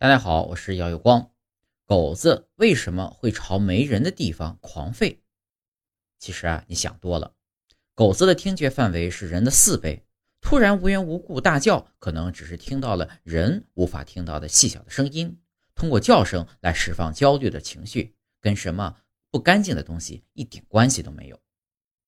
大家好我是姚有光。狗子为什么会朝没人的地方狂吠？其实啊你想多了。狗子的听觉范围是人的四倍突然无缘无故大叫可能只是听到了人无法听到的细小的声音。通过叫声来释放焦虑的情绪跟什么不干净的东西一点关系都没有